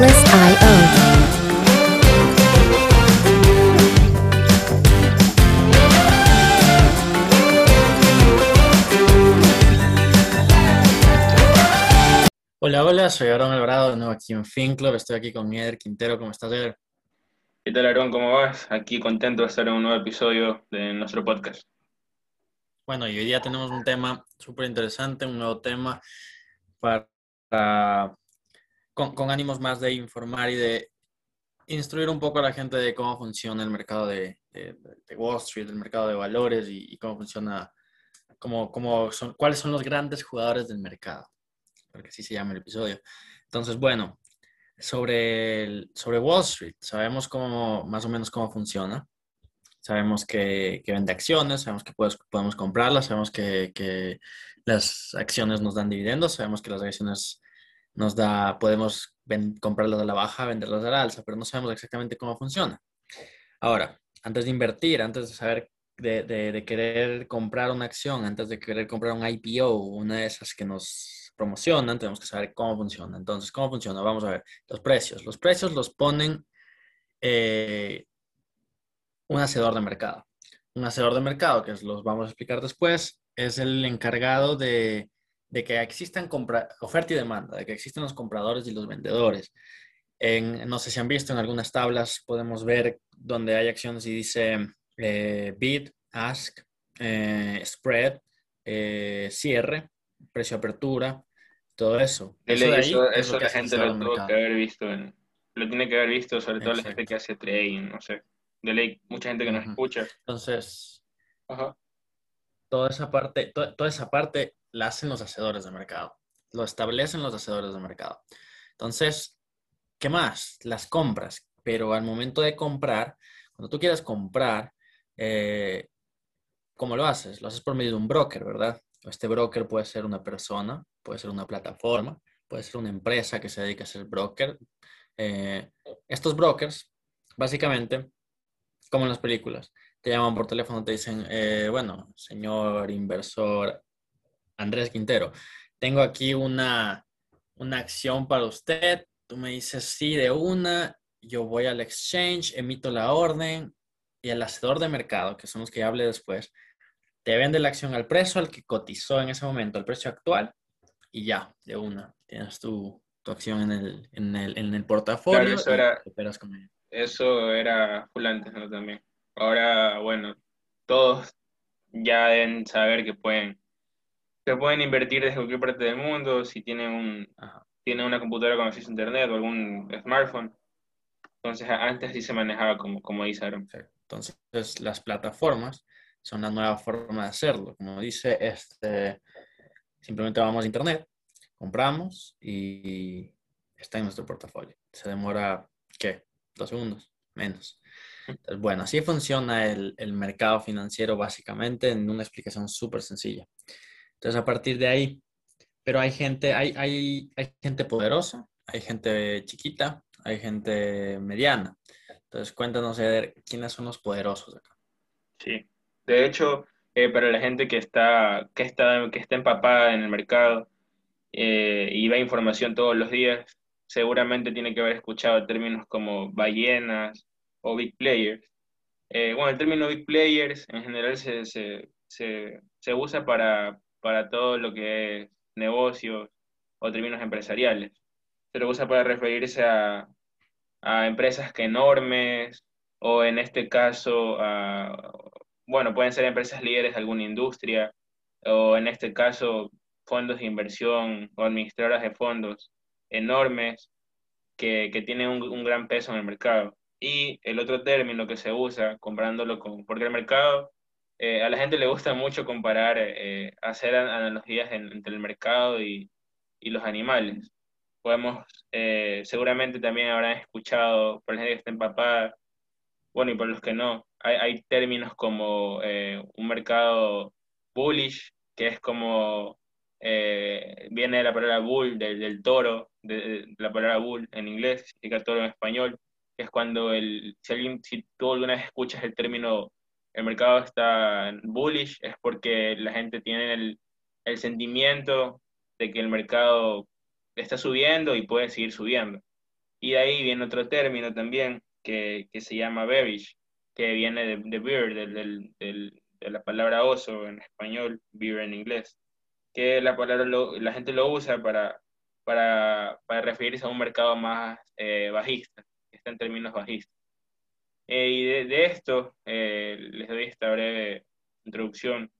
Atlas.io. Hola, hola, soy Aaron Alvarado, de nuevo aquí en FinClub, estoy aquí con Eder Quintero, ¿cómo estás, Eder? ¿Qué tal, Aaron? ¿Cómo vas? Aquí contento de estar en un nuevo episodio de nuestro podcast. Bueno, y hoy día tenemos un tema súper interesante, un nuevo tema para, con, ánimos más de informar y de instruir un poco a la gente de cómo funciona el mercado de, Wall Street, el mercado de valores y, y cómo funciona, cómo, cómo son, cuáles son los grandes jugadores del mercado, porque así se llama el episodio. Entonces, bueno, sobre, el- sobre Wall Street, sabemos cómo, más o menos cómo funciona. Sabemos que, que vende acciones, sabemos que puedes- podemos comprarlas, sabemos que, que las acciones nos dan dividendos, sabemos que las acciones nos da, podemos comprarlas a la baja, venderlas a la alza, pero no sabemos exactamente cómo funciona. Ahora, antes de invertir, antes de saber, de querer comprar una acción, antes de querer comprar un IPO, una de esas que nos promocionan, tenemos que saber cómo funciona. Entonces, ¿cómo funciona? Vamos a ver los precios. Los precios los ponen eh, un hacedor de mercado. Un hacedor de mercado, que los vamos a explicar después, es el encargado de, de que existan compra- oferta y demanda, de que existen los compradores y los vendedores. En, no sé si han visto en algunas tablas, podemos ver donde hay acciones y dice eh, bid, ask, eh, spread, eh, cierre, precio apertura, todo eso. Eso de ahí eso, es eso que la gente lo tuvo que haber visto, en- lo tiene que haber visto, sobre todo la gente Exacto. que hace trading, no sé. De ley, mucha gente que nos escucha. Entonces, Ajá. toda esa parte, to- toda esa parte la hacen los hacedores de mercado. Lo establecen los hacedores de mercado. Entonces, ¿qué más? Las compras. Pero al momento de comprar, cuando tú quieres comprar, eh, ¿cómo lo haces? Lo haces por medio de un broker, ¿verdad? Este broker puede ser una persona, puede ser una plataforma, puede ser una empresa que se dedica a ser broker. Eh, estos brokers, básicamente, como en las películas, te llaman por teléfono, te dicen, eh, bueno, señor inversor Andrés Quintero, tengo aquí una, una acción para usted. Tú me dices sí de una, yo voy al exchange, emito la orden y el hacedor de mercado, que son los que hable después, te vende la acción al precio al que cotizó en ese momento, al precio actual, y ya, de una, tienes tu, tu acción en el, en el, en el portafolio Claro, eso era- con. Eso era full antes, ¿no? También. Ahora, bueno, todos ya deben saber que pueden, que pueden invertir desde cualquier parte del mundo, si tienen un, Ajá. tienen una computadora con acceso a internet o algún smartphone. Entonces, antes sí se manejaba como, como dice Aaron. Entonces, las plataformas son la nueva forma de hacerlo. Como dice, este, simplemente vamos a internet, compramos y está en nuestro portafolio. Se demora, ¿qué? Dos segundos, menos. Entonces, bueno, así funciona el, el mercado financiero básicamente en una explicación súper sencilla. Entonces, a partir de ahí, pero hay gente, hay, hay, hay gente poderosa, hay gente chiquita, hay gente mediana. Entonces, cuéntanos, quiénes son los poderosos acá. Sí. De hecho, eh, para la gente que está, que está, que está empapada en el mercado eh, y ve información todos los días, seguramente tiene que haber escuchado términos como ballenas o big players. Eh, bueno, el término big players en general se, se, se, se usa para, para todo lo que es negocios o términos empresariales. Se lo usa para referirse a, empresas que enormes o en este caso a, bueno, pueden ser empresas líderes de alguna industria o en este caso fondos de inversión o administradoras de fondos enormes que, que tienen un, un gran peso en el mercado. Y el otro término que se usa, comparándolo con, porque el mercado, eh, a la gente le gusta mucho comparar, eh, hacer analogías en- entre el mercado y, y los animales. Podemos, eh, seguramente también habrán escuchado, por la gente que está empapada, bueno, y por los que no, hay, términos como un mercado bullish, que es como, viene de la palabra bull, del, del toro, de la palabra bull en inglés, significa toro en español, que es cuando el, si, alguien, si tú alguna vez escuchas el término, el mercado está bullish, es porque la gente tiene el, sentimiento de que el mercado está subiendo y puede seguir subiendo. Y de ahí viene otro término también que, se llama bearish, que viene de, de bear, del, de la palabra oso en español, bear en inglés, que la palabra la gente lo usa para, para, para, referirse a un mercado más eh, bajista, que está en términos bajistas. Eh, y de, de esto eh, les doy esta breve introducción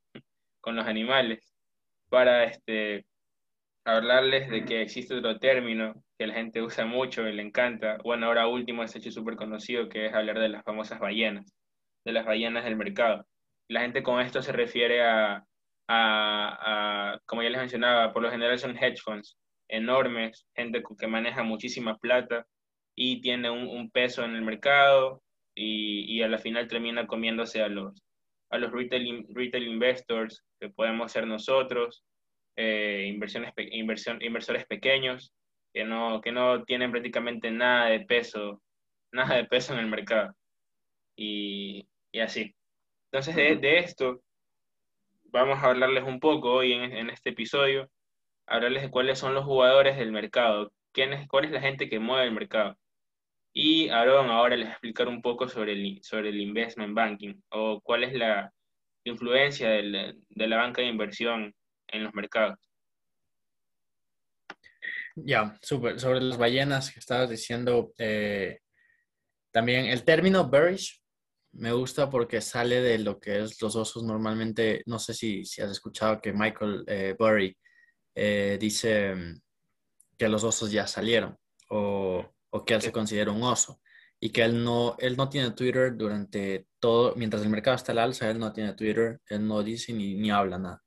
con los animales para este, hablarles de que existe otro término que la gente usa mucho y le encanta. Bueno, ahora último es hecho súper conocido, que es hablar de las famosas ballenas, de las ballenas del mercado. La gente con esto se refiere a, a, a como ya les mencionaba, por lo general son hedge funds enormes, gente que maneja muchísima plata y tiene un, un peso en el mercado y, y, a la final termina comiéndose a los, a los retail, retail investors que podemos ser nosotros, eh, inversiones, inversión, inversores pequeños que no, que no tienen prácticamente nada de peso, nada de peso en el mercado. Y, y así. Entonces, de, de, esto vamos a hablarles un poco hoy en, en, este episodio, hablarles de cuáles son los jugadores del mercado, quién es, cuál es la gente que mueve el mercado. Y Aaron ahora les explicar un poco sobre el, sobre el investment banking o cuál es la influencia de la banca de inversión en los mercados. Ya, súper. Sobre las ballenas que estabas diciendo, eh, también el término bearish me gusta porque sale de lo que es los osos normalmente. No sé si, si has escuchado que Michael eh, Burry eh, dice mm, que los osos ya salieron o, o, que él se considera un oso y que él no, él no tiene Twitter durante todo, mientras el mercado está al alza, él no tiene Twitter, él no dice ni, ni habla nada.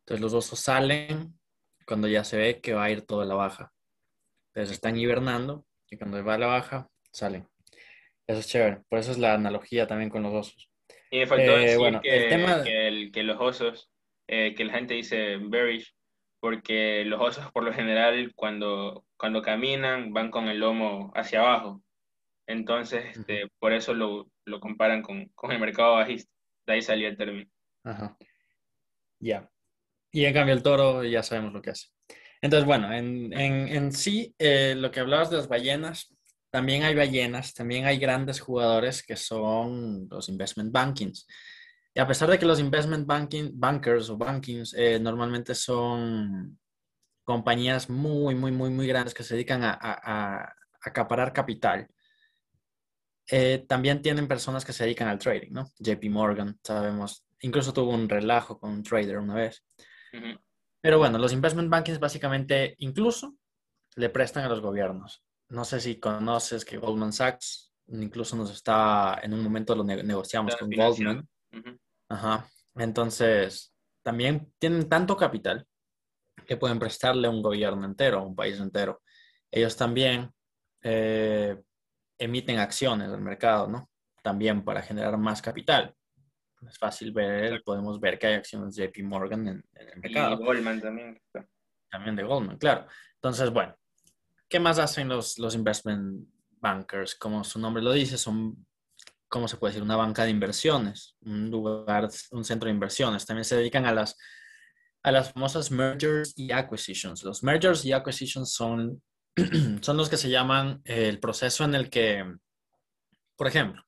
Entonces los osos salen cuando ya se ve que va a ir toda la baja. Entonces están hibernando y cuando va a la baja, salen. Eso es chévere. Por eso es la analogía también con los osos. Y me faltó eh, decir bueno, que, el tema... que, el, que, los osos, eh, que la gente dice bearish, porque los osos por lo general cuando, cuando caminan van con el lomo hacia abajo. Entonces, este, por eso lo, lo comparan con, con, el mercado bajista. De ahí salía el término. Ajá. Ya. Y en cambio el toro ya sabemos lo que hace. Entonces, bueno, en, en, en sí, eh, lo que hablabas de las ballenas, también hay ballenas, también hay grandes jugadores que son los investment bankings. Y a pesar de que los investment banking, bankers o bankings eh, normalmente son compañías muy, muy, muy, muy grandes que se dedican a, a, a acaparar capital, eh, también tienen personas que se dedican al trading, ¿no? JP Morgan, sabemos, incluso tuvo un relajo con un trader una vez. Pero bueno, los investment bankings básicamente incluso le prestan a los gobiernos. No sé si conoces que Goldman Sachs incluso nos está, en un momento lo negociamos con Goldman. Uh -huh. Ajá. Entonces, también tienen tanto capital que pueden prestarle a un gobierno entero, a un país entero. Ellos también eh, emiten acciones del mercado, ¿no? También para generar más capital es fácil ver, podemos ver que hay acciones de JP Morgan en, en el mercado. Y Goldman también. También de Goldman, claro. Entonces, bueno, ¿qué más hacen los, los investment bankers? Como su nombre lo dice, son, ¿cómo se puede decir? Una banca de inversiones, un lugar, un centro de inversiones. También se dedican a las, a las famosas mergers y acquisitions. Los mergers y acquisitions son, son los que se llaman el proceso en el que, por ejemplo,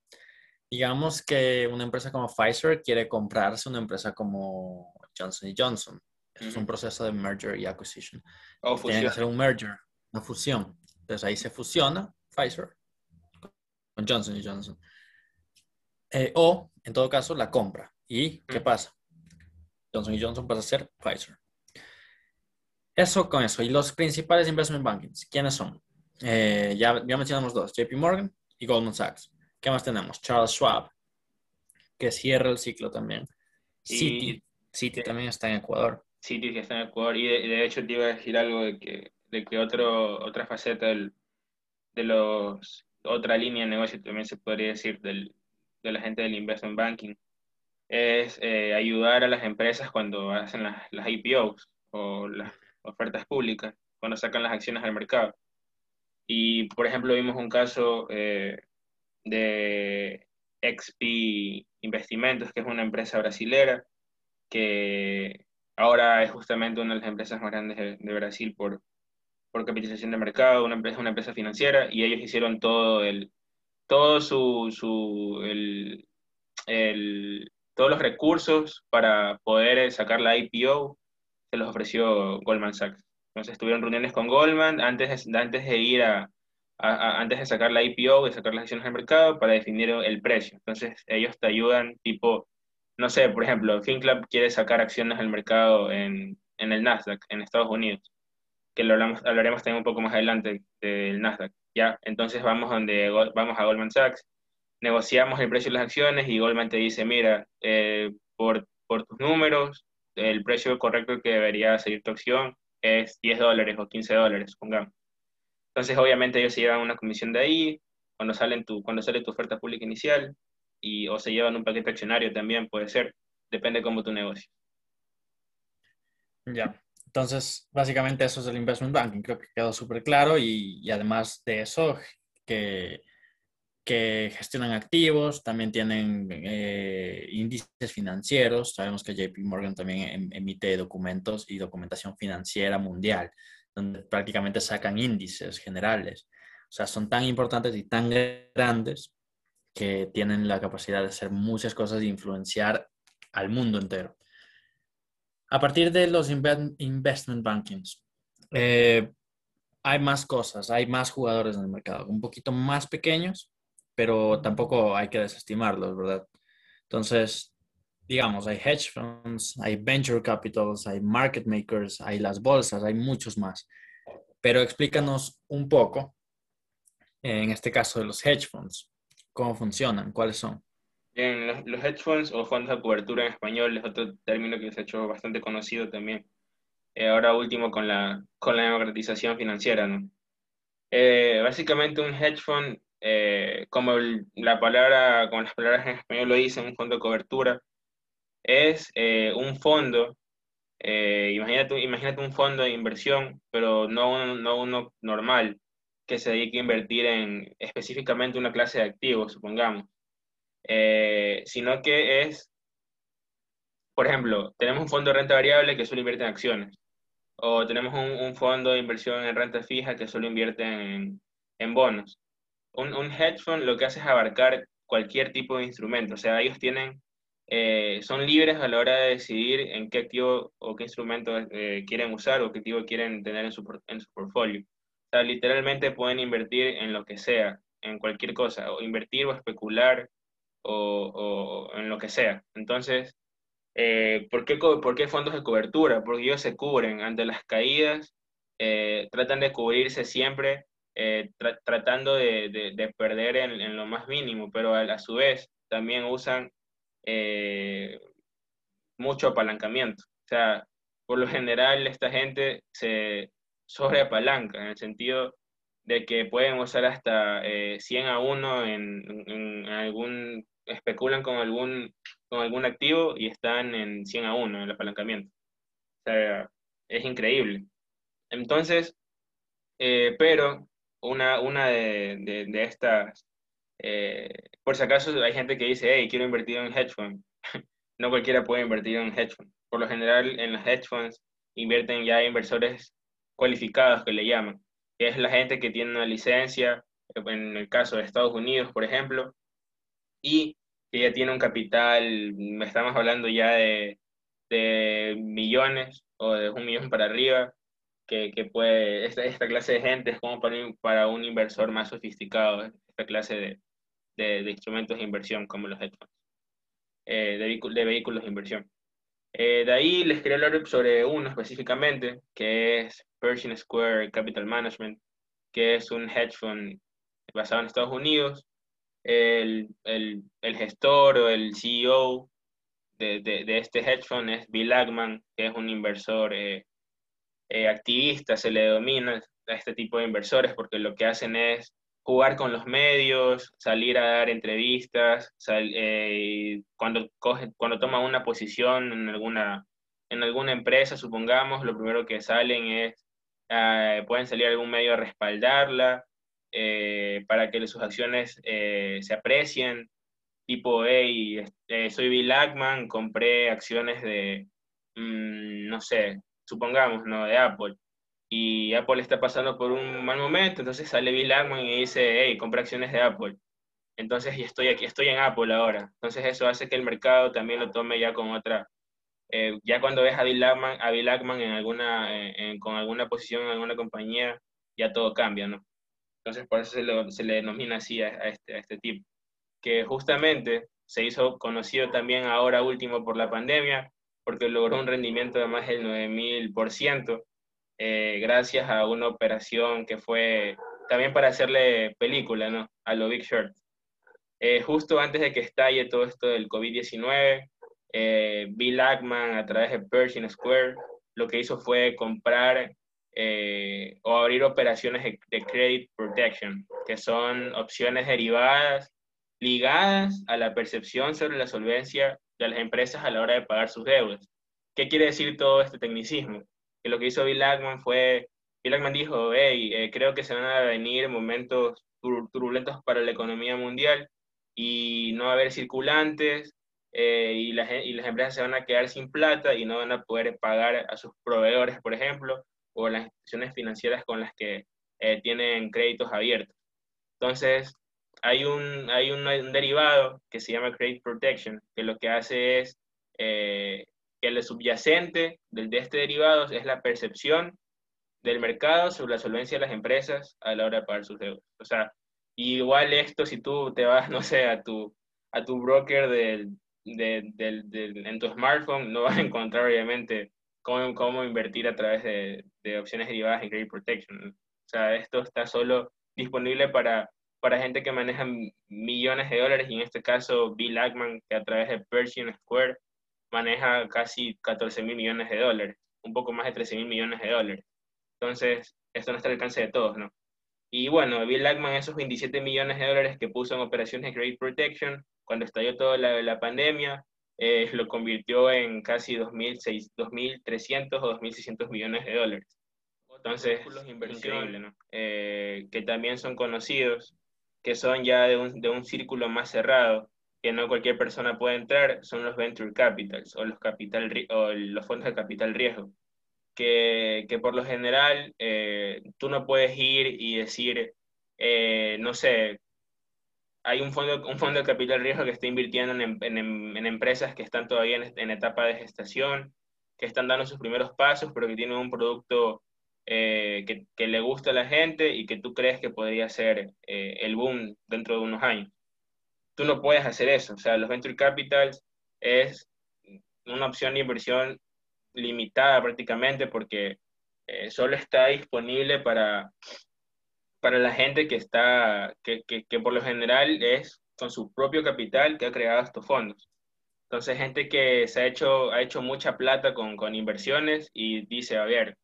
digamos que una empresa como Pfizer quiere comprarse una empresa como Johnson Johnson. Es un proceso de merger y acquisition. O Tiene que hacer un merger, una fusión. Entonces ahí se fusiona Pfizer con Johnson Johnson. Eh, o, en todo caso, la compra. ¿Y qué pasa? Johnson Johnson pasa a ser Pfizer. Eso con eso. Y los principales investment bankings, ¿quiénes son? Eh, ya, ya mencionamos dos, JP Morgan y Goldman Sachs. ¿Qué más tenemos? Charles Schwab, que cierra el ciclo también. Citi, Citi también está en Ecuador. Citi que está en Ecuador. Y de, de, hecho te iba a decir algo de que, de que otro, otra faceta del, de los, otra línea de negocio también se podría decir del, de la gente del investment banking, es eh, ayudar a las empresas cuando hacen las, las IPOs o las ofertas públicas, cuando sacan las acciones al mercado. Y, por ejemplo, vimos un caso eh, de XP Investimentos, que es una empresa brasilera, que ahora es justamente una de las empresas más grandes de, de Brasil por, por capitalización de mercado, una empresa, una empresa financiera, y ellos hicieron todo el, todo su, el, el, todos los recursos para poder sacar la IPO, se los ofreció Goldman Sachs. Entonces tuvieron reuniones con Goldman antes de, antes de ir a, antes de sacar la IPO, de sacar las acciones al mercado para definir el precio. Entonces ellos te ayudan tipo, no sé, por ejemplo, FinClub quiere sacar acciones al mercado en, en el Nasdaq, en Estados Unidos, que lo hablamos, hablaremos también un poco más adelante del Nasdaq. ¿ya? Entonces vamos, donde, vamos a Goldman Sachs, negociamos el precio de las acciones y Goldman te dice, mira, eh, por, por tus números, el precio correcto que debería seguir tu acción es 10 dólares o 15 dólares, supongamos. Entonces, obviamente, ellos se llevan una comisión de ahí cuando, salen tu, cuando sale tu oferta pública inicial y, o se llevan un paquete accionario también, puede ser, depende cómo tu negocio. Ya, entonces, básicamente eso es el investment banking, creo que quedó súper claro y, además de eso, que que gestionan activos, también tienen eh, índices financieros. Sabemos que JP Morgan también em, emite documentos y documentación financiera mundial, donde prácticamente sacan índices generales. O sea, son tan importantes y tan grandes que tienen la capacidad de hacer muchas cosas e influenciar al mundo entero. A partir de los investment bankings, eh, hay más cosas, hay más jugadores en el mercado, un poquito más pequeños, pero tampoco hay que desestimarlos, ¿verdad? Entonces, digamos, hay hedge funds, hay venture capitals, hay market makers, hay las bolsas, hay muchos más. Pero explícanos un poco, en este caso de los hedge funds, cómo funcionan, cuáles son. Bien, los, hedge funds o fondos de cobertura en español es otro término que se ha hecho bastante conocido también. Eh, ahora último con la, con la democratización financiera, ¿no? Eh, básicamente un hedge fund eh, como la palabra, como las palabras en español lo dicen, un fondo de cobertura, es eh, un fondo, eh, imagínate, imagínate un fondo de inversión, pero no uno, no uno normal, que se dedique a invertir en específicamente una clase de activos, supongamos, sino que es, por ejemplo, tenemos un fondo de renta variable que solo invierte en acciones, o tenemos un, un fondo de inversión en renta fija que solo invierte en, en bonos un, un, hedge fund lo que hace es abarcar cualquier tipo de instrumento. O sea, ellos tienen, eh, son libres a la hora de decidir en qué activo o qué instrumento eh, quieren usar o qué activo quieren tener en su, en su portfolio. O sea, literalmente pueden invertir en lo que sea, en cualquier cosa, o invertir o especular o, o en lo que sea. Entonces, eh, ¿por, qué, ¿por, qué, fondos de cobertura? Porque ellos se cubren ante las caídas, tratan de cubrirse siempre eh, tratando de, perder en, lo más mínimo, pero a, su vez también usan eh, mucho apalancamiento. O sea, por lo general esta gente se sobreapalanca en el sentido de que pueden usar hasta 100 eh, a 1 en, algún, especulan con algún, con algún activo y están en 100 a 1 en el apalancamiento. O sea, es increíble. Entonces, pero una, una de, de, estas, eh, por si acaso hay gente que dice, hey, quiero invertir en hedge fund. no cualquiera puede invertir en hedge fund. Por lo general, en los hedge funds invierten ya inversores cualificados que le llaman, es la gente que tiene una licencia, en el caso de Estados Unidos, por ejemplo, y que ya tiene un capital, estamos hablando ya de, de millones o de un millón para arriba, que, que puede, esta, esta, clase de gente es como para, para un inversor más sofisticado, esta clase de, de, de instrumentos de inversión como los hedge funds, eh, de, de, vehículos de inversión. Eh, de ahí les quería hablar sobre uno específicamente, que es Pershing Square Capital Management, que es un hedge fund basado en Estados Unidos. El, el, el gestor o el CEO de, de, este hedge fund es Bill Ackman, que es un inversor eh, eh, activistas, se le domina a este tipo de inversores porque lo que hacen es jugar con los medios, salir a dar entrevistas, eh, cuando, coge, cuando toman una posición en alguna, en alguna empresa, supongamos, lo primero que salen es, eh, pueden salir a algún medio a respaldarla para que sus acciones se aprecien, tipo, hey, soy Bill Ackman, compré acciones de, mm, no sé, supongamos, ¿no? De Apple. y Apple está pasando por un mal momento, entonces sale Bill Ackman y dice, hey, compra acciones de Apple. Entonces, y estoy aquí, estoy en Apple ahora. Entonces, eso hace que el mercado también lo tome ya con otra. Eh, ya cuando ves a Bill Ackman, a Bill Ackman en alguna, con alguna posición en alguna compañía, ya todo cambia, ¿no? Entonces, por eso se, se le denomina así a, este, a este tipo. Que justamente se hizo conocido también ahora último por la pandemia, porque logró un rendimiento de más del 9000%, eh, gracias a una operación que fue también para hacerle película, ¿no? A lo Big Short. Eh, justo antes de que estalle todo esto del COVID-19, eh, Bill Ackman, a través de Pershing Square, lo que hizo fue comprar eh, o abrir operaciones de, credit protection, que son opciones derivadas ligadas a la percepción sobre la solvencia de las empresas a la hora de pagar sus deudas. ¿Qué quiere decir todo este tecnicismo? Que lo que hizo Bill Ackman fue, Bill Ackman dijo, hey, eh, creo que se van a venir momentos turbulentos para la economía mundial y no va a haber circulantes eh, y, las, y las empresas se van a quedar sin plata y no van a poder pagar a sus proveedores, por ejemplo, o las instituciones financieras con las que eh, tienen créditos abiertos. Entonces, hay un, hay un, derivado que se llama Credit Protection, que lo que hace es eh, que el subyacente de, de este derivado es la percepción del mercado sobre la solvencia de las empresas a la hora de pagar sus deudas. O sea, igual esto si tú te vas, no sé, a tu, a tu broker del, del, del, en tu smartphone, no vas a encontrar obviamente cómo, cómo invertir a través de, de opciones derivadas en Credit Protection. O sea, esto está solo disponible para para gente que maneja millones de dólares y en este caso Bill Ackman, que a través de Pershing Square maneja casi 14 mil millones de dólares, un poco más de 13 mil millones de dólares. Entonces, esto no está al alcance de todos, ¿no? Y bueno, Bill Ackman, esos 27 millones de dólares que puso en operaciones de Credit Protection, cuando estalló toda la, la pandemia, eh, lo convirtió en casi 2.300 o 2.600 millones de dólares. Entonces, increíble, ¿no? Eh, que también son conocidos que son ya de un, de un círculo más cerrado, que no cualquier persona puede entrar, son los venture capitals o los, capital, o los fondos de capital riesgo, que, que por lo general eh, tú no puedes ir y decir, eh, no sé, hay un fondo, un fondo de capital riesgo que está invirtiendo en, en, en empresas que están todavía en, en, etapa de gestación, que están dando sus primeros pasos, pero que tienen un producto eh, que, que, le gusta a la gente y que tú crees que podría ser eh, el boom dentro de unos años. Tú no puedes hacer eso. O sea, los venture capitals es una opción de inversión limitada prácticamente porque eh, solo está disponible para, para la gente que está, que, que, que, por lo general es con su propio capital que ha creado estos fondos. Entonces, gente que se ha hecho, ha hecho mucha plata con, con inversiones y dice, a ver,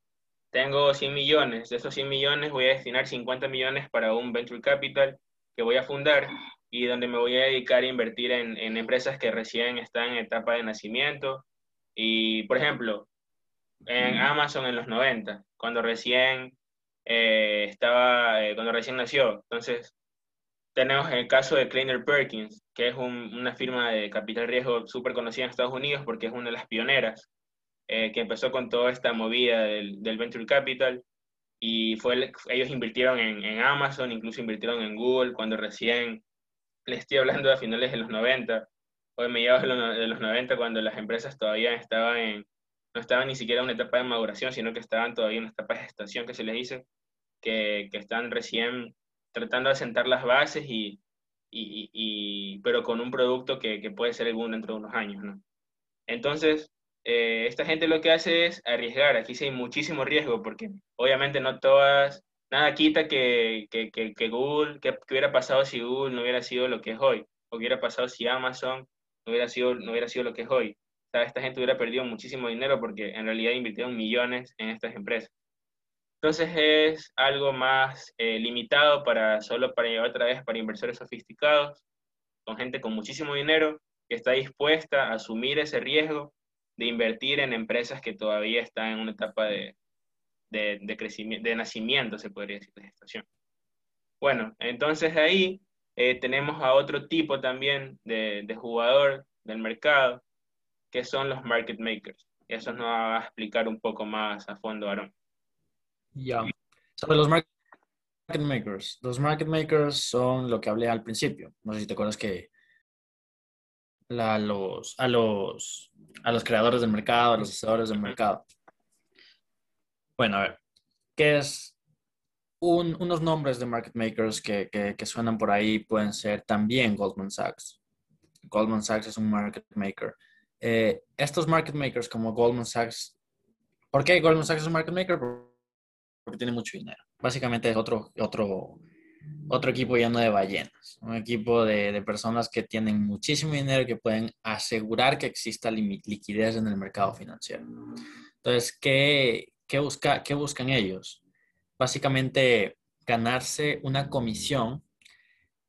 tengo 100 millones, de esos 100 millones voy a destinar 50 millones para un venture capital que voy a fundar y donde me voy a dedicar a invertir en, en empresas que recién están en etapa de nacimiento. Y, por ejemplo, en Amazon en los 90, cuando recién eh, estaba, eh, cuando recién nació. Entonces, tenemos el caso de Kleiner Perkins, que es un, una firma de capital riesgo súper conocida en Estados Unidos porque es una de las pioneras eh, que empezó con toda esta movida del, del Venture Capital y fue, ellos invirtieron en, en, Amazon, incluso invirtieron en Google cuando recién, les estoy hablando de finales de los 90 o de mediados de los, de los 90 cuando las empresas todavía estaban en, no estaban ni siquiera en una etapa de maduración, sino que estaban todavía en una etapa de gestación que se les dice, que, que están recién tratando de sentar las bases y, y, y, pero con un producto que, que puede ser el boom dentro de unos años, ¿no? Entonces, eh, esta gente lo que hace es arriesgar. Aquí sí hay muchísimo riesgo porque obviamente no todas, nada quita que, que, que, Google, que, hubiera pasado si Google no hubiera sido lo que es hoy, o hubiera pasado si Amazon no hubiera sido, no hubiera sido lo que es hoy. Sea, esta gente hubiera perdido muchísimo dinero porque en realidad invirtieron millones en estas empresas. Entonces es algo más eh, limitado para solo para otra vez para inversores sofisticados, con gente con muchísimo dinero que está dispuesta a asumir ese riesgo de invertir en empresas que todavía están en una etapa de, de, de crecimiento, de nacimiento, se podría decir, de gestación. Bueno, entonces ahí eh, tenemos a otro tipo también de, de, jugador del mercado, que son los market makers. Eso nos va a explicar un poco más a fondo, Aaron. Ya. Sobre los market makers. Los market makers son lo que hablé al principio. No sé si te acuerdas que a, los, a, los, a los creadores del mercado, a los asesores del mercado. Bueno, a ver, ¿qué es unos nombres de market makers que, que, suenan por ahí? Pueden ser también Goldman Sachs. Goldman Sachs es un market maker. Eh, estos market makers como Goldman Sachs, ¿por qué Goldman Sachs es un market maker? Porque tiene mucho dinero. Básicamente es otro, otro, otro equipo lleno de ballenas, un equipo de, de, personas que tienen muchísimo dinero y que pueden asegurar que exista liquidez en el mercado financiero. Entonces, ¿qué, qué, busca, qué buscan ellos? Básicamente, ganarse una comisión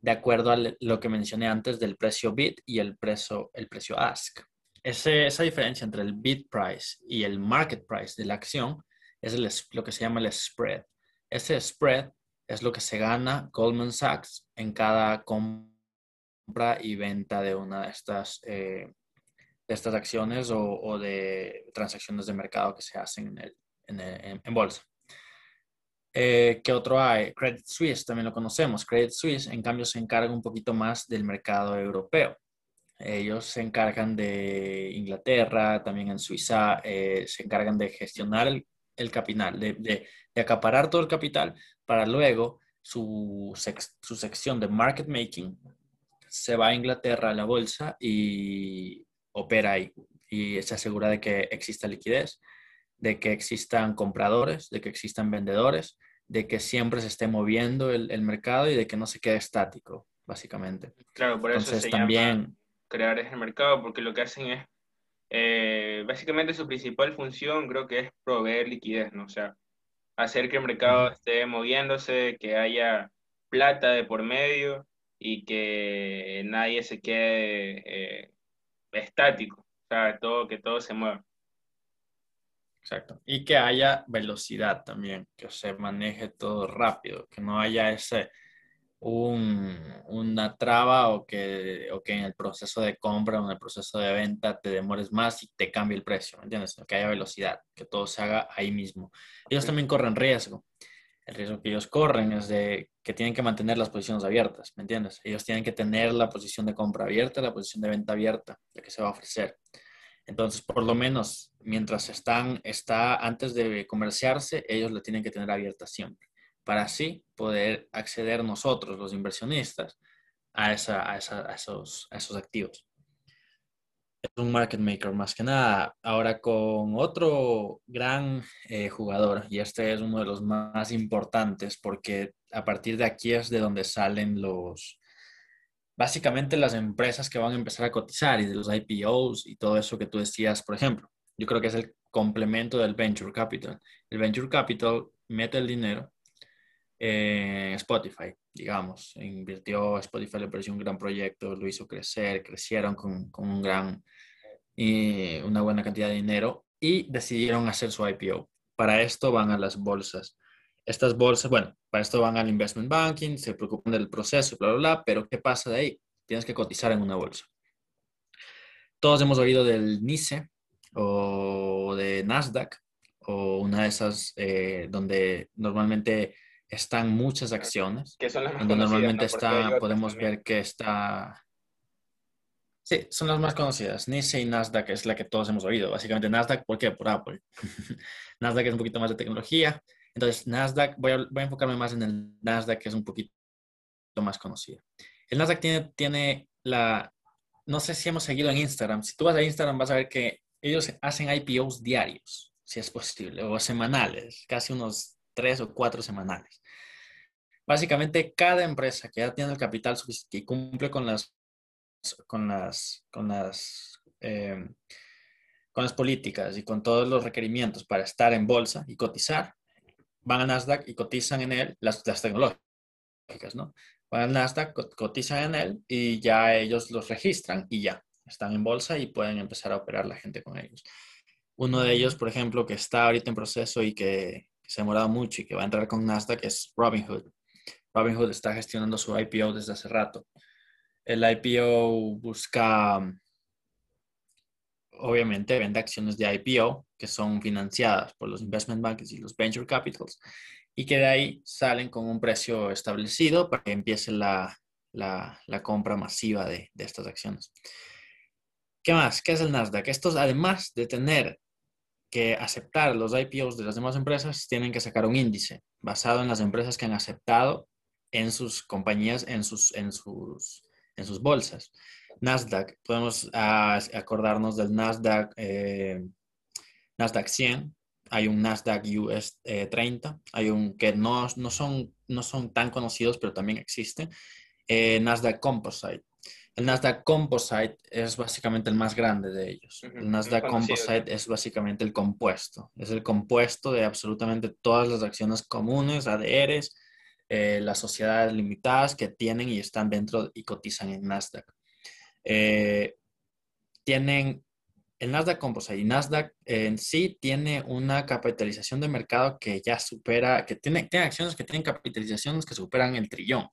de acuerdo a lo que mencioné antes del precio bid y el precio, el precio ask. Ese, esa diferencia entre el bid price y el market price de la acción es el, lo que se llama el spread. Ese spread es lo que se gana Goldman Sachs en cada compra y venta de una de estas, eh, estas acciones o, de transacciones de mercado que se hacen en, en, bolsa. Eh, ¿Qué otro hay? Credit Suisse, también lo conocemos. Credit Suisse, en cambio, se encarga un poquito más del mercado europeo. Ellos se encargan de Inglaterra, también en Suiza, eh, se encargan de gestionar el, el capital, de, de, acaparar todo el capital para luego su, su sección de market making se va a Inglaterra a la bolsa y opera ahí y se asegura de que exista liquidez, de que existan compradores, de que existan vendedores, de que siempre se esté moviendo el, el mercado y de que no se quede estático, básicamente. Claro, por eso se también llama crear ese mercado, porque lo que hacen es eh, básicamente su principal función creo que es proveer liquidez, ¿no? O sea, hacer que el mercado esté moviéndose, que haya plata de por medio y que nadie se quede eh, estático, o sea, todo, que todo se mueva. Exacto. Y que haya velocidad también, que se maneje todo rápido, que no haya ese, un, una traba o que, o que en el proceso de compra o en el proceso de venta te demores más y te cambie el precio, ¿me entiendes? Que haya velocidad, que todo se haga ahí mismo. Ellos también corren riesgo. El riesgo que ellos corren es de que tienen que mantener las posiciones abiertas, ¿me entiendes? Ellos tienen que tener la posición de compra abierta, la posición de venta abierta, la que se va a ofrecer. Entonces, por lo menos, mientras están, está antes de comerciarse, ellos la tienen que tener abierta siempre para así poder acceder nosotros, los inversionistas, a, esa, a, esos, a esos activos. Es un market maker más que nada. Ahora con otro gran eh, jugador, y este es uno de los más importantes porque a partir de aquí es de donde salen los, básicamente las empresas que van a empezar a cotizar y de los IPOs y todo eso que tú decías, por ejemplo. Yo creo que es el complemento del venture capital. El venture capital mete el dinero Spotify, digamos. Invirtió, Spotify le pareció un gran proyecto, lo hizo crecer, crecieron con, con un gran, y una buena cantidad de dinero y decidieron hacer su IPO. Para esto van a las bolsas. Estas bolsas, bueno, para esto van al investment banking, se preocupan del proceso, bla, bla, bla, pero ¿qué pasa de ahí? Tienes que cotizar en una bolsa. Todos hemos oído del NICE o de Nasdaq o una de esas eh, donde normalmente están muchas acciones. Que son las donde normalmente está, podemos ver que está... Sí, son las más conocidas. NICE y Nasdaq es la que todos hemos oído. Básicamente Nasdaq, ¿por qué? Por Apple. Nasdaq es un poquito más de tecnología. Entonces, Nasdaq, voy a, voy a enfocarme más en el Nasdaq, que es un poquito más conocido. El Nasdaq tiene, tiene la... No sé si hemos seguido en Instagram. Si tú vas a Instagram vas a ver que ellos hacen IPOs diarios, si es posible, o semanales, casi unos tres o cuatro semanales. Básicamente, cada empresa que ya tiene el capital suficiente y cumple con las, con las, con las, eh, con las políticas y con todos los requerimientos para estar en bolsa y cotizar, van a Nasdaq y cotizan en él las, las tecnológicas, ¿no? Van a Nasdaq, cotizan en él y ya ellos los registran y ya están en bolsa y pueden empezar a operar la gente con ellos. Uno de ellos, por ejemplo, que está ahorita en proceso y que, se ha demorado mucho y que va a entrar con Nasdaq es Robinhood. Robinhood está gestionando su IPO desde hace rato. El IPO busca obviamente vende acciones de IPO que son financiadas por los investment banks y los venture capitals y que de ahí salen con un precio establecido para que empiece la, la, compra masiva de, de, estas acciones. ¿Qué más? ¿Qué es el Nasdaq? Estos, además de tener que aceptar los IPOs de las demás empresas, tienen que sacar un índice basado en las empresas que han aceptado en sus compañías, en sus, en sus, en sus bolsas. Nasdaq, podemos ah, acordarnos del Nasdaq, eh, Nasdaq 100, hay un Nasdaq US 30, eh, hay un que no, no, son, no son tan conocidos, pero también existe, eh, Nasdaq Composite. El Nasdaq Composite es básicamente el más grande de ellos. el Nasdaq Composite es básicamente el compuesto. Es el compuesto de absolutamente todas las acciones comunes, ADRs, eh, las sociedades limitadas que tienen y están dentro y cotizan en Nasdaq. Eh, tienen el Nasdaq Composite y Nasdaq en sí tiene una capitalización de mercado que ya supera, que tiene, tiene acciones que tienen capitalizaciones que superan el trillón.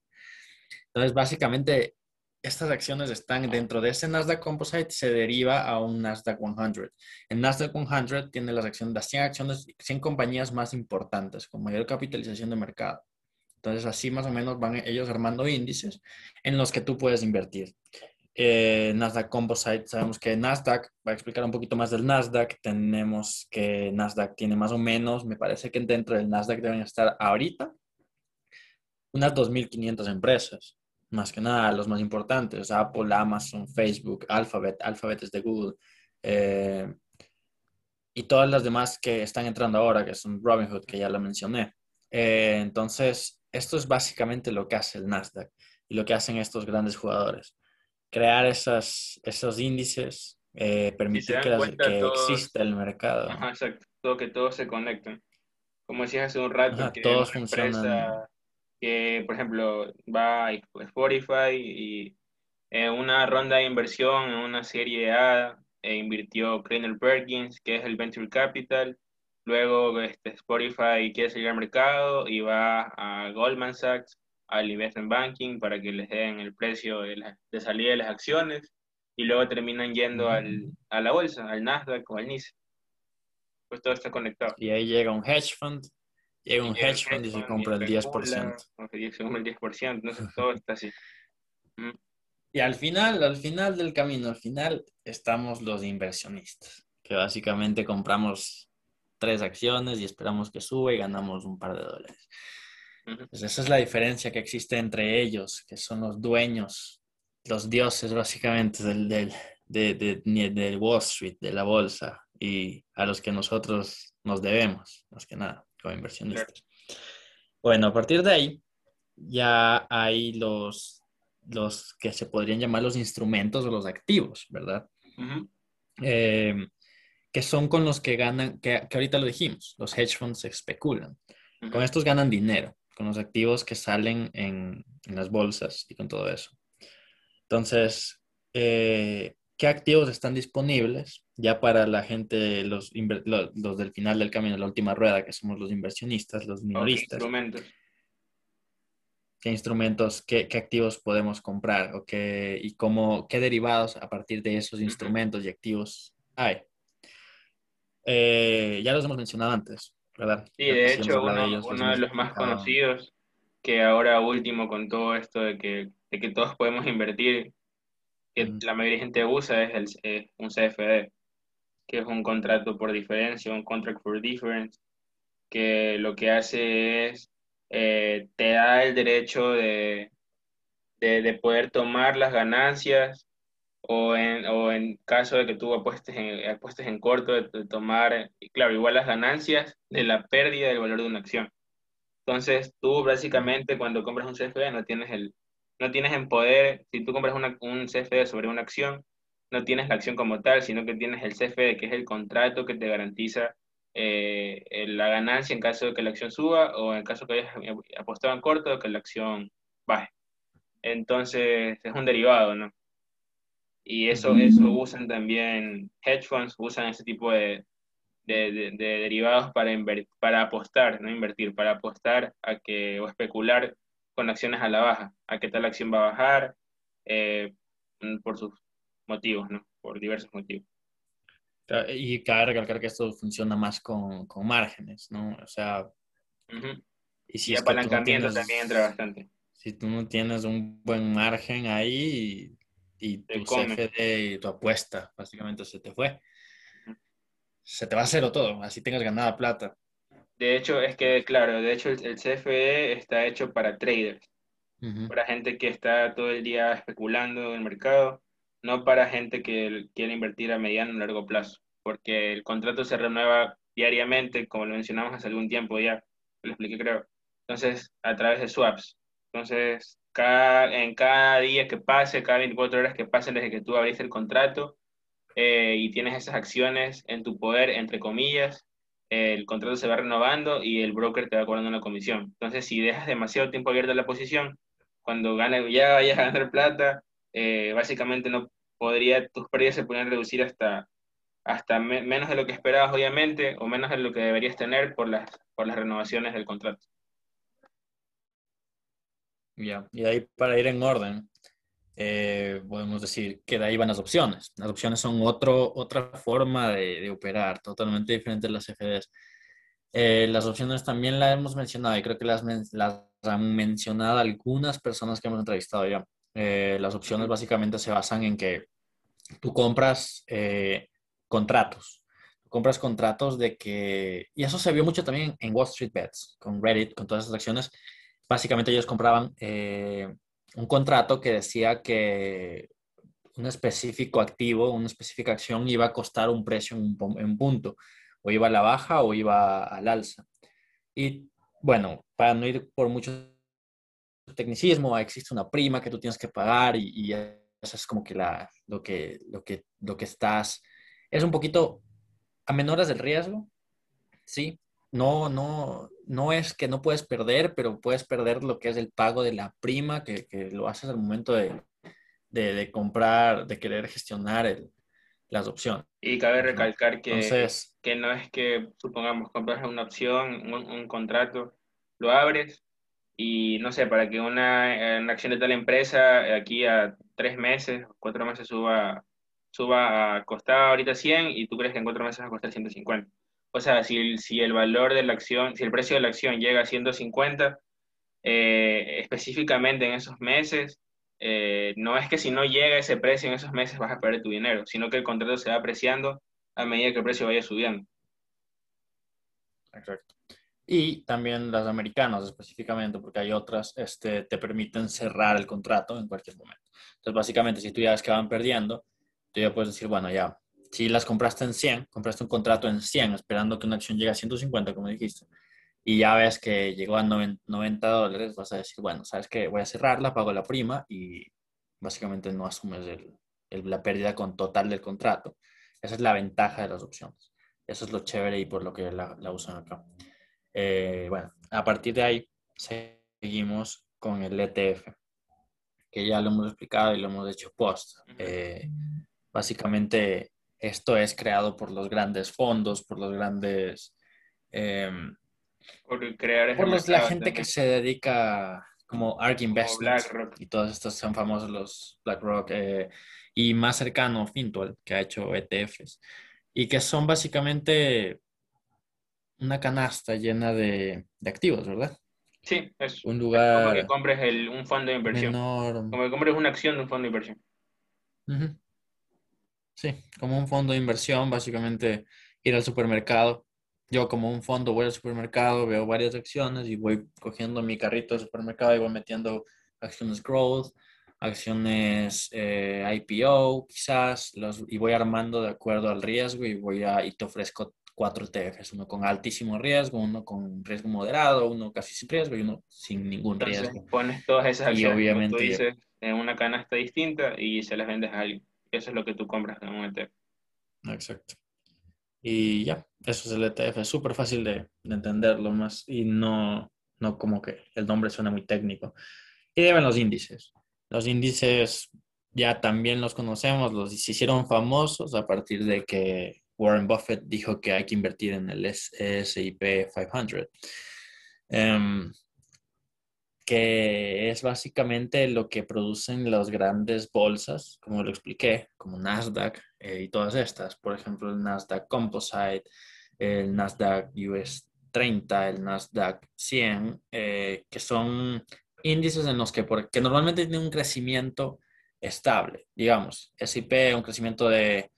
Entonces, básicamente, estas acciones están dentro de ese Nasdaq Composite, se deriva a un Nasdaq 100. El Nasdaq 100 tiene las acciones, las 100 acciones, 100 compañías más importantes con mayor capitalización de mercado. Entonces, así más o menos van ellos armando índices en los que tú puedes invertir. Eh, Nasdaq Composite, sabemos que Nasdaq, para explicar un poquito más del Nasdaq, tenemos que Nasdaq tiene más o menos, me parece que dentro del Nasdaq deben estar ahorita unas 2.500 empresas más que nada los más importantes, Apple, Amazon, Facebook, Alphabet, Alphabet es de Google, eh, y todas las demás que están entrando ahora, que son Robinhood, que ya lo mencioné. Eh, entonces, esto es básicamente lo que hace el Nasdaq y lo que hacen estos grandes jugadores. Crear esas, esos índices, eh, permitir que, que exista el mercado. Ajá, exacto, que todos se conecten. Como decías hace un rato, que todos que, por ejemplo, va a Spotify y en una ronda de inversión en una serie A e invirtió Kleiner Perkins, que es el Venture Capital. Luego este, Spotify quiere salir al mercado y va a Goldman Sachs, al Investment Banking, para que les den el precio de, de salida de las acciones. Y luego terminan yendo al, a la bolsa, al Nasdaq o al NICE. Pues todo está conectado. Y ahí llega un hedge fund Llega un hedge fund y se compra el 10%. Se compra el 10%, no sé, todo está así. Y al final, al final del camino, al final estamos los inversionistas, que básicamente compramos tres acciones y esperamos que suba y ganamos un par de dólares. Pues esa es la diferencia que existe entre ellos, que son los dueños, los dioses básicamente del, del, de, de, Wall Street, de la bolsa, y a los que nosotros nos debemos, más que nada como inversionistas. Bueno, a partir de ahí ya hay los, los que se podrían llamar los instrumentos o los activos, ¿verdad? Eh, que son con los que ganan, que, que, ahorita lo dijimos, los hedge funds especulan. Con estos ganan dinero, con los activos que salen en, en las bolsas y con todo eso. Entonces, eh, ¿qué activos están disponibles? ya para la gente, los, los, del final del camino, la última rueda, que somos los inversionistas, los minoristas. ¿Qué instrumentos? ¿Qué instrumentos, qué, qué, activos podemos comprar o qué, y cómo, qué derivados a partir de esos instrumentos y activos hay? Eh, ya los hemos mencionado antes, ¿verdad? Sí, de hecho, uno, de, uno de los más conocidos, que ahora último con todo esto de que, de que todos podemos invertir, que la mayoría de gente usa, es, el, es un CFD que es un contrato por diferencia, un contract for difference, que lo que hace es, eh, te da el derecho de, de, poder tomar las ganancias o en, o en caso de que tú apuestes en, apuestes en corto, de, tomar, claro, igual las ganancias de la pérdida del valor de una acción. Entonces, tú básicamente cuando compras un CFD no tienes el, no tienes en poder, si tú compras una, un CFD sobre una acción, no tienes la acción como tal, sino que tienes el CFD, que es el contrato que te garantiza eh, la ganancia en caso de que la acción suba o en caso que hayas apostado en corto, que la acción baje. Entonces, es un derivado, ¿no? Y eso, eso usan también hedge funds, usan ese tipo de, de, derivados para, para apostar, no invertir, para apostar a que, o especular con acciones a la baja, a que tal acción va a bajar eh, por sus motivos, ¿no? Por diversos motivos. Y cabe recalcar que esto funciona más con, con márgenes, ¿no? O sea, y si es apalancamiento también entra bastante. Si tú no tienes un buen margen ahí y, tu CFD y tu apuesta básicamente se te fue, se te va a cero todo, así tengas ganada plata. De hecho, es que, claro, de hecho el, CFD está hecho para traders, para gente que está todo el día especulando en el mercado, no para gente que quiere invertir a mediano o largo plazo, porque el contrato se renueva diariamente, como lo mencionamos hace algún tiempo ya, lo expliqué creo. Entonces, a través de swaps. Entonces, cada, en cada día que pase, cada 24 horas que pasen desde que tú abriste el contrato eh, y tienes esas acciones en tu poder, entre comillas, el contrato se va renovando y el broker te va cobrando una comisión. Entonces, si dejas demasiado tiempo abierta la posición, cuando gane, ya vayas a ganar plata, eh, básicamente no podría, tus pérdidas se pueden reducir hasta, hasta menos de lo que esperabas, obviamente, o menos de lo que deberías tener por las, por las renovaciones del contrato. Ya, y ahí para ir en orden, eh, podemos decir que de ahí van las opciones. Las opciones son otro, otra forma de, operar, totalmente diferente a las FDs. Eh, las opciones también las hemos mencionado y creo que las, las han mencionado algunas personas que hemos entrevistado ya. Eh, las opciones básicamente se basan en que tú compras contratos. Compras contratos de que, y eso se vio mucho también en Wall Street Bets, con Reddit, con todas esas acciones. Básicamente ellos compraban un contrato que decía que un específico activo, una específica acción iba a costar un precio en un, punto, o iba a la baja o iba al alza. Y bueno, para no ir por mucho tecnicismo, existe una prima que tú tienes que pagar y, eso es como que, lo, que, lo, que, lo que estás, es un poquito a menores del riesgo, ¿sí? No, no, no es que no puedes perder, pero puedes perder lo que es el pago de la prima que, lo haces al momento de, comprar, de querer gestionar las opciones. Y cabe recalcar que, que no es que, supongamos, compras una opción, un, contrato, lo abres y no sé, para que una, una, acción de tal empresa aquí a tres meses, cuatro meses suba, suba a costar ahorita 100 y tú crees que en cuatro meses va a costar 150 o sea, si si el valor de la acción, si el precio de la acción llega a 150, eh, específicamente en esos meses, eh, no es que si no llega ese precio en esos meses vas a perder tu dinero, sino que el contrato se va apreciando a medida que el precio vaya subiendo. Exacto. Y también las americanas específicamente, porque hay otras, este, te permiten cerrar el contrato en cualquier momento. Entonces, básicamente, si tú ya ves que van perdiendo, tú ya puedes decir, bueno, ya si las compraste en 100, compraste un contrato en 100 esperando que una acción llegue a 150, como dijiste, y ya ves que llegó a 90 dólares, vas a decir, bueno, sabes que voy a cerrarla, pago la prima y básicamente no asumes la pérdida con total del contrato. Esa es la ventaja de las opciones. Eso es lo chévere y por lo que la, usan acá. Eh, bueno, a partir de ahí seguimos con el ETF, que ya lo hemos explicado y lo hemos hecho post. Eh, básicamente esto es creado por los grandes fondos, por los grandes... Em, por crear por la gente que se dedica como ARK Investments y todos estos son famosos los BlackRock eh, y más cercano Fintual que ha hecho ETFs y que son básicamente una canasta llena de, activos, ¿verdad? Sí, es un lugar como que compres un fondo de inversión. Como que compres una acción de un fondo de inversión. Sí, como un fondo de inversión, básicamente ir al supermercado. Yo como un fondo voy al supermercado, veo varias acciones y voy cogiendo mi carrito de supermercado y voy metiendo acciones growth, acciones eh, IPO quizás, los, y voy armando de acuerdo al riesgo y voy a, y te ofrezco cuatro ETFs, uno con altísimo riesgo, uno con riesgo moderado, uno casi sin riesgo y uno sin ningún riesgo. Pones todas esas acciones, obviamente, en una canasta distinta y se las vendes a alguien. Eso es lo que tú compras en un ETF. Exacto. Y ya, eso es el ETF. Es súper fácil de, entenderlo más y no, no como que el nombre suena muy técnico. Y deben los índices. Los índices ya también los conocemos, los se hicieron famosos a partir de que Warren Buffett dijo que hay que invertir en el S&P 500. Que es básicamente lo que producen las grandes bolsas, como lo expliqué, como Nasdaq eh, y todas estas. Por ejemplo, el Nasdaq Composite, el Nasdaq US 30, el Nasdaq 100, eh, que son índices en los que, que normalmente tienen un crecimiento estable. Digamos, SIP, un crecimiento de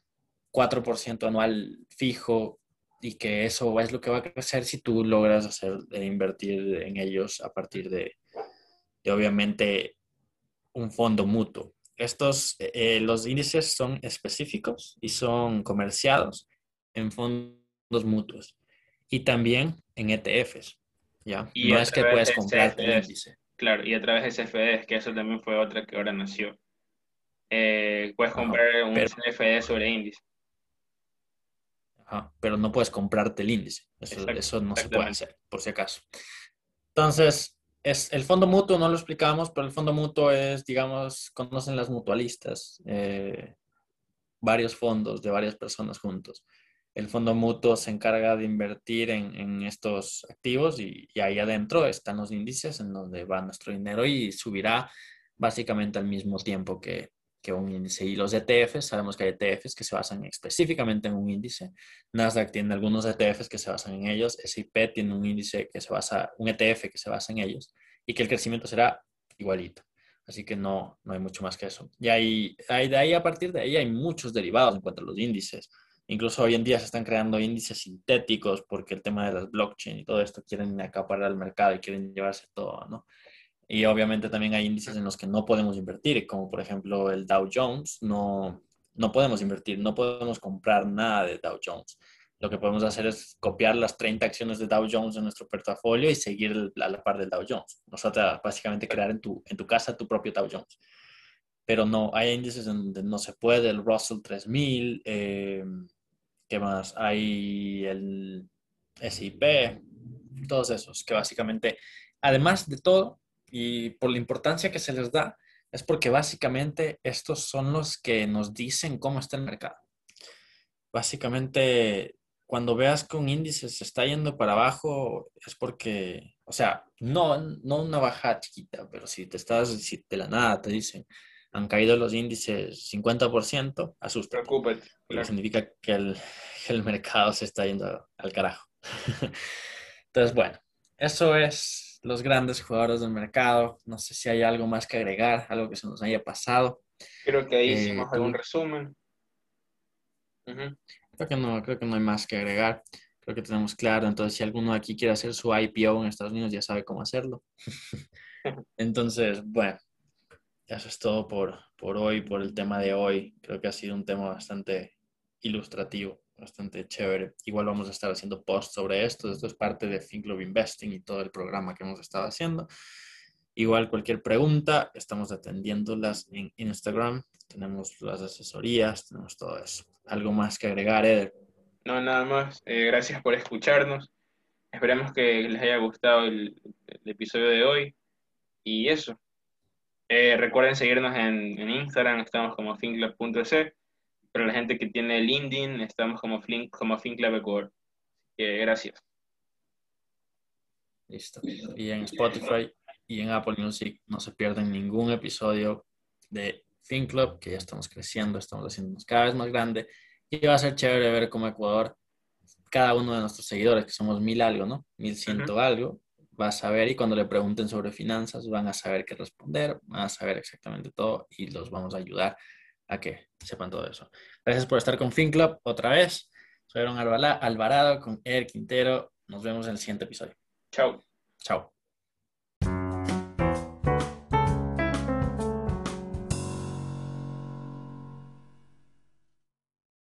4% anual fijo y que eso es lo que va a crecer si tú logras hacer, invertir en ellos a partir de, obviamente, un fondo mutuo. Estos, eh, los índices son específicos y son comerciados en fondos mutuos y también en ETFs. ¿ya? Y no es que puedes comprar el índice. Claro, y a través de CFDs, que eso también fue otra que ahora nació. Eh, puedes comprar un CFD sobre índice. pero no puedes comprarte el índice. Eso, no se puede hacer, por si acaso. Entonces, es, el fondo mutuo no lo explicamos, pero el fondo mutuo es, digamos, conocen las mutualistas, eh, varios fondos de varias personas juntos. El fondo mutuo se encarga de invertir en, estos activos y, ahí adentro están los índices en donde va nuestro dinero y subirá básicamente al mismo tiempo que, que un índice. Y los ETFs, sabemos que hay ETFs que se basan específicamente en un índice. Nasdaq tiene algunos ETFs que se basan en ellos. SIP tiene un índice que se basa, un ETF que se basa en ellos y que el crecimiento será igualito. Así que no, no hay mucho más que eso. Y hay, hay, de ahí, a partir de ahí, hay muchos derivados en cuanto a los índices. Incluso hoy en día se están creando índices sintéticos porque el tema de las blockchain y todo esto quieren acaparar el mercado y quieren llevarse todo, ¿no? Y obviamente también hay índices en los que no podemos invertir, como por ejemplo el Dow Jones. No, no podemos invertir, no podemos comprar nada de Dow Jones. Lo que podemos hacer es copiar las 30 acciones de Dow Jones en nuestro portafolio y seguir a la par del Dow Jones. Nosotros básicamente crear en tu, en tu casa tu propio Dow Jones. Pero no, hay índices en donde no se puede, el Russell 3000, eh, ¿qué más? Hay el SIP, todos esos, que básicamente, además de todo, y por la importancia que se les da, es porque básicamente estos son los que nos dicen cómo está el mercado. Básicamente, cuando veas que un índice se está yendo para abajo, es porque, o sea, no, no una baja chiquita, pero si te estás, si de la nada te dicen, han caído los índices 50%, asusta. Preocúpate. Porque significa que el, que el mercado se está yendo al carajo. Entonces, bueno, eso es los grandes jugadores del mercado. No sé si hay algo más que agregar, algo que se nos haya pasado. Creo que ahí eh, hicimos algún resumen. Creo que no, creo que no hay más que agregar. Creo que tenemos claro. Entonces, si alguno aquí quiere hacer su IPO en Estados Unidos, ya sabe cómo hacerlo. Entonces, bueno, eso es todo por, por hoy, por el tema de hoy. Creo que ha sido un tema bastante ilustrativo bastante chévere. Igual vamos a estar haciendo posts sobre esto. Esto es parte de Think Investing y todo el programa que hemos estado haciendo. Igual cualquier pregunta, estamos atendiéndolas en Instagram. Tenemos las asesorías, tenemos todo eso. ¿Algo más que agregar, Eder? No, nada más. Eh, gracias por escucharnos. Esperemos que les haya gustado el, episodio de hoy. Y eso. Eh, recuerden seguirnos en, en, Instagram, estamos como thinklab.es para la gente que tiene LinkedIn, estamos como, Flink, como FinClub Ecuador. gracias. Listo. Y en Spotify y en Apple Music no se pierden ningún episodio de FinClub, que ya estamos creciendo, estamos haciéndonos cada vez más grande. Y va a ser chévere ver cómo Ecuador, cada uno de nuestros seguidores, que somos mil algo, ¿no? Mil ciento algo, va a saber y cuando le pregunten sobre finanzas van a saber qué responder, van a saber exactamente todo y los vamos a ayudar a que sepan todo eso. Gracias por estar con FinClub otra vez. Soy Aaron Alvarado con Ed Quintero. Nos vemos en el siguiente episodio. Chao. Chao.